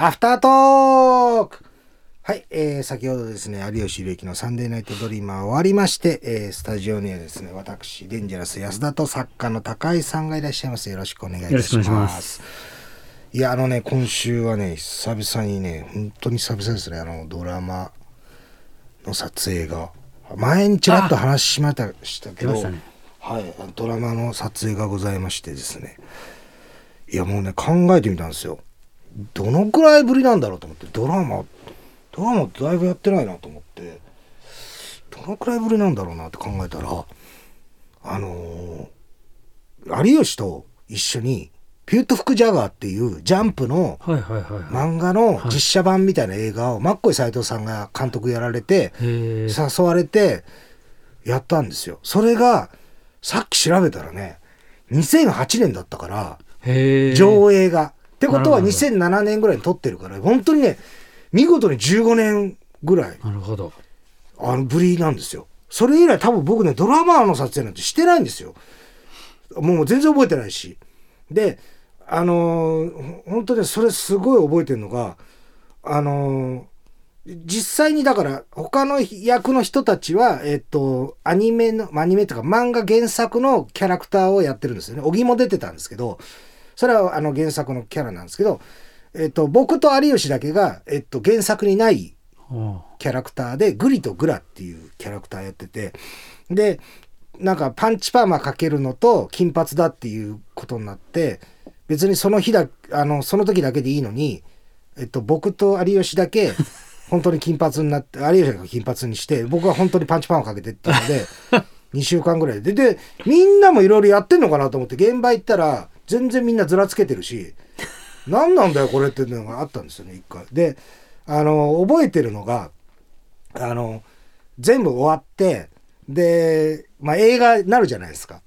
アフタートークはい、えー、先ほどですね、有吉弘行のサンデーナイトドリーマー終わりまして、えー、スタジオにはですね、私、デンジャラス安田と作家の高井さんがいらっしゃいます。よろしくお願いいたします。よろしくお願いしますいや、あのね、今週はね、久々にね、本当に久々ですね、あの、ドラマの撮影が。前にちらっと話しましたしたけど、ねはい、ドラマの撮影がございましてですね、いや、もうね、考えてみたんですよ。どのくらいぶりなんだろうと思って、ドラマ、ドラマだいぶやってないなと思って、どのくらいぶりなんだろうなって考えたら、あのー有吉と一緒に、ピュートフクジャガーっていうジャンプの。漫画の実写版みたいな映画をマッコイ斎藤さんが監督やられて。誘われてやったんですよそれがさっき調べたらね2008年だったから。上映が。ってことはなるほど2007年ぐらいに撮ってるから本当にね見事に15年ぐらいなるほど。あのぶりなんですよ。それ以来多分僕ねドラマの撮影なんてしてないんですよ。もう全然覚えてないし。であのーほ本当にそれすごい覚えてるのがあのー実際にだから他の役の人たちは、えっと、アニメの、アニメとか漫画原作のキャラクターをやってるんですよね。小木も出てたんですけど、それはあの原作のキャラなんですけど、えっと、僕と有吉だけが、えっと、原作にないキャラクターでグリとグラっていうキャラクターやっててでなんかパンチパーマかけるのと金髪だっていうことになって別にその日だあのその時だけでいいのに、えっと、僕と有吉だけ本当に金髪になって有吉が金髪にして僕は本当にパンチパーマかけてってので2週間ぐらいで。でみんなもいろいろやってんのかなと思って現場行ったら全然みんなずらつけてるし 何なんだよこれっていうのがあったんですよね一回。であの覚えてるのがあの全部終わってで、まあ、映画になるじゃないですか。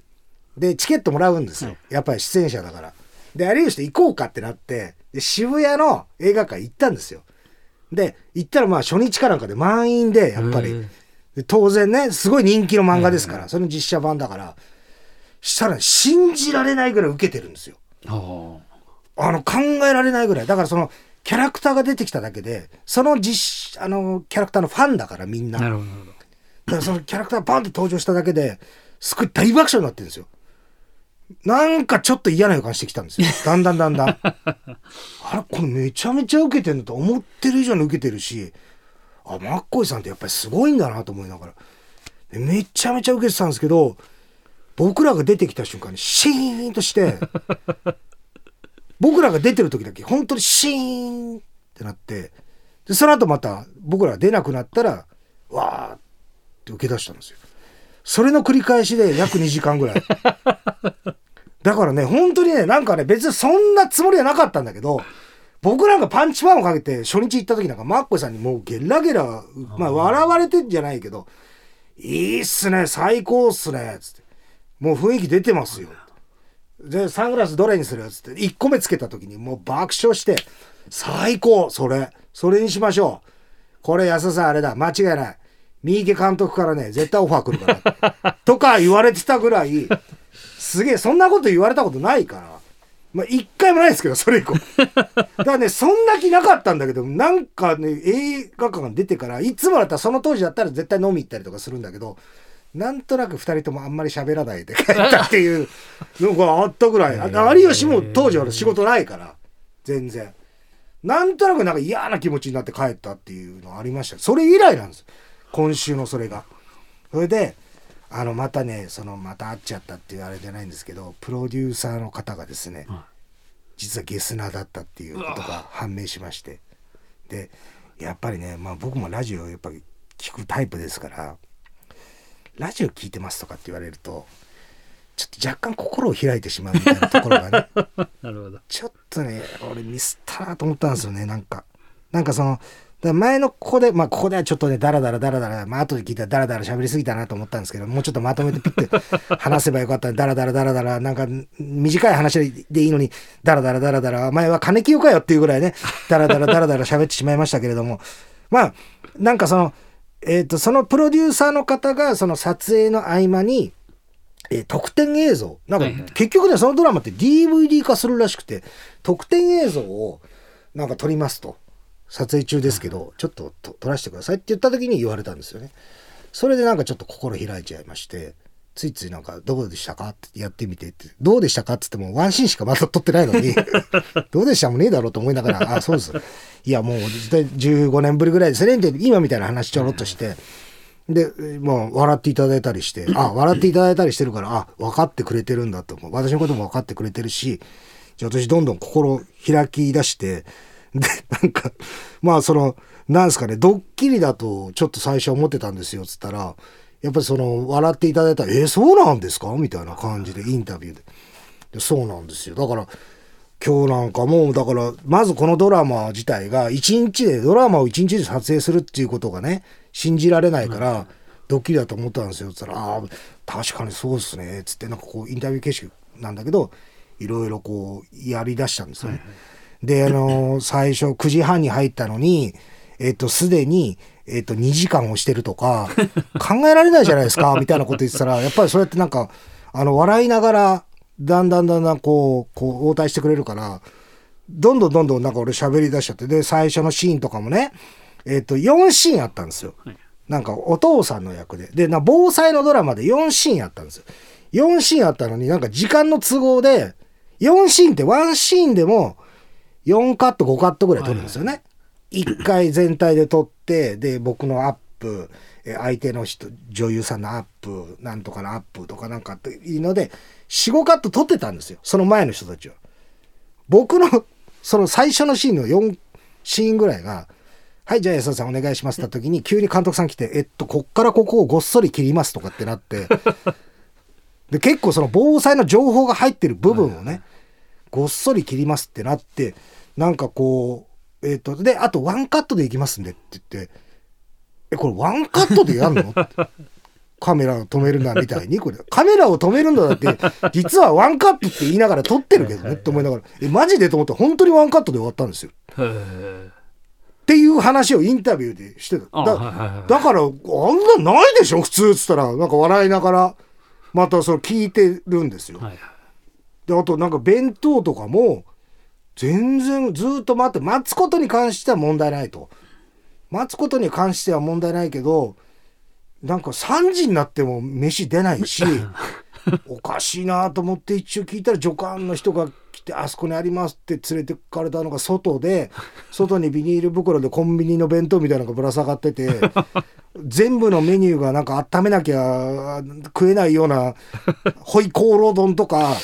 でチケットもらうんですよ、はいやっぱり出演者だから。で有吉と行こうかってなってで渋谷の映画館行ったんですよ。で行ったらまあ初日かなんかで満員でやっぱり。当然ねすごい人気の漫画ですから、それの実写版だからしたら信じられないぐらい受けてるんですよ。あの考えられないぐらい。だからそのキャラクターが出てきただけでその実あのキャラクターのファンだからみんな。なるほど。だからそのキャラクターがバンって登場しただけですごい大爆笑になってるんですよ。なんかちょっと嫌な予感してきたんですよ。だんだんだんだん。あれこれめちゃめちゃ受けてるのと思ってる以上に受けてるしあマッコイさんってやっぱりすごいんだなと思いながら。でめちゃめちゃ受けてたんですけど僕らが出てきた瞬間にシーンとして僕らが出てる時だけ本当にシーンってなってでその後また僕らが出なくなったらわーって受け出したんですよ。それの繰り返しで約2時間ぐらい。だからね本当にねなんかね別にそんなつもりはなかったんだけど僕なんかパンチパンをかけて初日行った時なんかマッコイさんにもうゲラゲラまあ笑われてんじゃないけど「いいっすね最高っすね」つって「もう雰囲気出てますよ」でサングラスどれにするつって1個目つけた時にもう爆笑して「最高それ。それにしましょう。これ安田さんあれだ。間違いない。三池監督からね絶対オファー来るから」とか言われてたぐらいすげえそんなこと言われたことないから。まあ一回もないですけどそれ以降。だからねそんな気なかったんだけどなんかね映画館出てからいつもだったらその当時だったら絶対飲み行ったりとかするんだけどなんとなく2人ともあんまり喋らないで帰ったっていうのがあったぐらい。あ有吉も当時は仕事ないから。全然。なんとなくなんか嫌な気持ちになって帰ったっていうのありました。それ以来なんです。今週のそれが。それであのまたねそのまた会っちゃったっていうあれじゃないんですけどプロデューサーの方がですね、は実はゲスナーだったっていうことが判明しまして。でやっぱりね、まあ、僕もラジオやっぱり聞くタイプですからラジオ聞いてますとかって言われるとちょっと若干心を開いてしまうみたいなところがね なるほど。ちょっとね俺ミスったなと思ったんですよねなんかなんかそのだ前のここでまあここではちょっとねダラダラダラダラまあ後で聞いたらダラダラ喋りすぎたなと思ったんですけどもうちょっとまとめてピッて 話せばよかったダラダラダラダラなんか短い話でいいのにダラダラダラダラお前は金清かよっていうぐらいねダラダラダラダラ喋ってしまいましたけれどもまあなんかそのえっ、とそのプロデューサーの方がその撮影の合間にえー特典映像。なんかはいはい。結局ねそのドラマって DVD 化するらしくて特典映像をなんか撮りますと。撮影中ですけどちょっとと撮らせてくださいって言った時に言われたんですよね。それでなんかちょっと心開いちゃいましてついついなんか「どうでしたか?」ってやってみてって「どうでしたか?」っつってもワンシーンしかまだ撮ってないのに「どうでしたもねえだろ」うと思いながら「あそうですいやもう絶対15年ぶりぐらいですね」って今みたいな話ちょろっとして。で、もう笑っていただいたりして、あ、笑っていただいたりしてるから、あ、分かってくれてるんだと思う。私のことも分かってくれてるし、じゃあ私どんどん心開き出して、で、なんか、まあその、なんですかね、ドッキリだとちょっと最初思ってたんですよ、つったら、やっぱりその、笑っていただいたら、えそうなんですか？みたいな感じで、インタビューで。でそうなんですよ。だから、今日なんかも、だから、まずこのドラマ自体が、一日で、ドラマを一日で撮影するっていうことがね、信じられないから、ドッキリだと思ったんですよ。つったら、ああ、確かにそうですね。つって、なんかこう、インタビュー形式なんだけど、いろいろこう、やり出したんですよね。で、あのー最初9時半に入ったのに、えっと、すでに、えっと、2時間をしてるとか、考えられないじゃないですか、みたいなこと言ってたら、やっぱりそうやってなんか、あの、笑いながら、だんだんだんだんこう、こう、応対してくれるから、どんどんどんどんなんか俺喋り出しちゃって、で、最初のシーンとかもね、えっと、4シーンあったんですよ。はいなんかお父さんの役で。で、な防災のドラマで4シーンあったんですよ。4シーンあったのになんか時間の都合で、4シーンって1シーンでも4カット5カットぐらい撮るんですよね。1回全体で撮って、で、僕のアップ、え相手の人、女優さんのアップ、なんとかのアップとかなんかっていうので、4、5カット撮ってたんですよ。その前の人たちは。僕の、その最初のシーンの4シーンぐらいが、はい、じゃあ安田さんお願いしますって時に、急に監督さん来て、えっと、こっからここをごっそり切りますとかってなって、で、結構その防災の情報が入ってる部分をね、ごっそり切りますってなって、なんかこう、えっと、で、あとワンカットでいきますんでって言って、え、これワンカットでやんの？カメラを止めるなみたいに、これ、カメラを止めるんだだって、実はワンカットって言いながら撮ってるけどねって思いながら、え、マジでと思って本当にワンカットで終わったんですよ。っていう話をインタビューでしてた。あだだから、あんなないでしょ？普通っつったら、なんか笑いながら、またそれ聞いてるんですよ。で、あとなんか弁当とかも、全然ずっと待って、待つことに関しては問題ないと。待つことに関しては問題ないけど、なんか3時になっても飯出ないし、おかしいなと思って一応聞いたら助監の人が来て、あそこにありますって連れてかれたのが外で、外にビニール袋でコンビニの弁当みたいなのがぶら下がってて、全部のメニューがなんか温めなきゃ食えないような、ホイコーロー丼とか、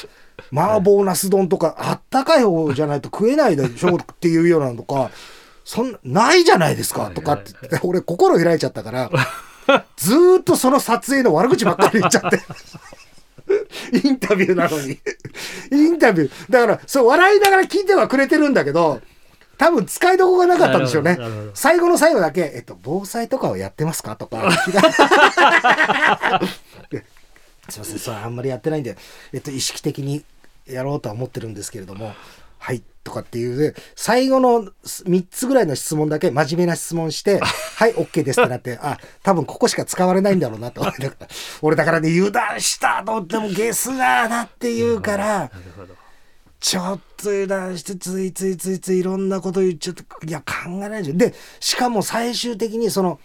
麻婆ナス丼とか、あったかい方じゃないと食えないでしょっていうようなのとか、そんな、ないじゃないですかとかって言って、俺心開いちゃったから、ずーっとその撮影の悪口ばっかり言っちゃって。インタビューなのに。インタビュー。だから、そう、笑いながら聞いてはくれてるんだけど、多分使いどころがなかったんでしょうね最後の最後だけ、えっと、防災とかをやってますかとか。すいません、それあんまりやってないんで、えっと、意識的にやろうとは思ってるんですけれども、はい、とかっていう、で最後の3つぐらいの質問だけ真面目な質問して、はい、OK ですってなって、あ、多分ここしか使われないんだろうなと。俺だからね、油断したと思ってもゲスなーなって言うから。ちょっと油断してついついついついいろんなこと言っちゃっていや考えないじゃんでしかも最終的にその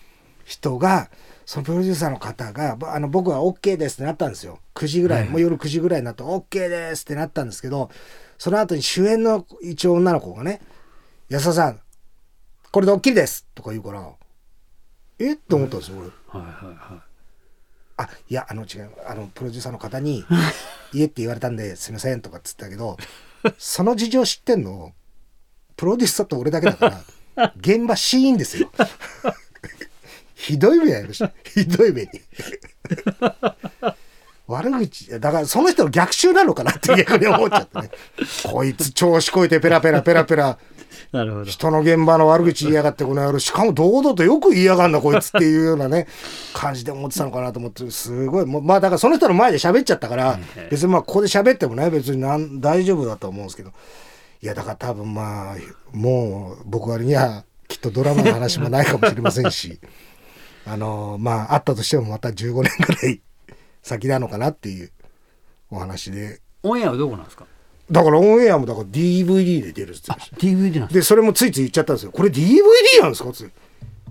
人がそのプロデューサーの方がぼあの僕は OK ですってなったんですよ。9時ぐらい、はいもう夜9時ぐらいになって OK ですってなったんですけどその後に主演の一応女の子がね「安田さんこれドッキリです」とか言うからえ？って思ったんですよ俺。はいはいはあいやあの違うあのプロデューサーの方に「家って言われたんですいません」とかっつったけどその事情知ってんの？プロデューサーと俺だけだから 現場シーンですよひどい目やりました。ひどい目に。悪口。だからその人の逆襲なのかなって逆に思っちゃってね。こいつ調子こいてペラペラペラペラ。い。なるほど。人の現場の悪口言いやがってこの野郎。しかも堂々とよく言いやがんなこいつっていうようなね感じで思ってたのかなと思ってすごい。まあだからその人の前で喋っちゃったから別にまあここで喋ってもね別になん大丈夫だと思うんですけど。いやだから多分まあもう僕割にはきっとドラマの話もないかもしれませんしあのまああったとしてもまた15年ぐらい先なのかなっていうお話でオンエアはどこなんですか？だからオンエアもだから DVD で出るっつって。DVD なんでそれもついつい言っちゃったんですよ。これ DVD なんですかつって。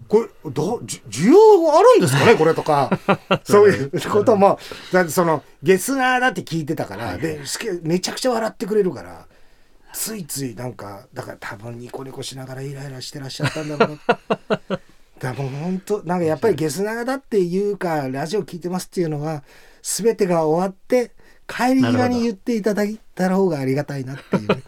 これ、ど、じ需要あるんですかね？これとか。そういうことも、だってその、ゲスナーだって聞いてたから、で、好きめちゃくちゃ笑ってくれるから、ついついなんか、だから多分ニコニコしながらイライラしてらっしゃったんだろうな。だもう本当なんかやっぱりゲスナーだっていうか、ラジオ聞いてますっていうのは、すべてが終わって、帰り際に言っていただいた方がありがたいなっていう。ね。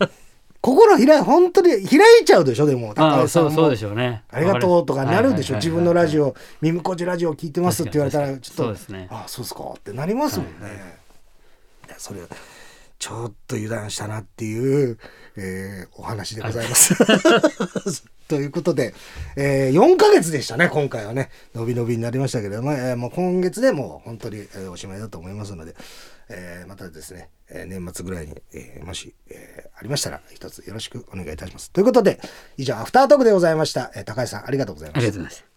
心開い、本当に開いちゃうでしょ、でも。あ高橋さんも。あそうそうでしょうね。ありがとうとかなるでしょ、はいはいはいはい自分のラジオ、耳こじラジオ聞いてますって言われたら、ちょっと、そうですね。あそうですか。ってなりますもんね。い。やそれ、ちょっと油断したなっていう、えーお話でございます。ということで、えー4ヶ月でしたね、今回はね。伸び伸びになりましたけれども、えーもう今月でもう本当に、えーおしまいだと思いますので、えーまたですね、えー年末ぐらいに、えーもし、えーありましたら、一つよろしくお願いいたします。ということで、以上、アフタートークでございました。えー高橋さん、ありがとうございましたありがとうございます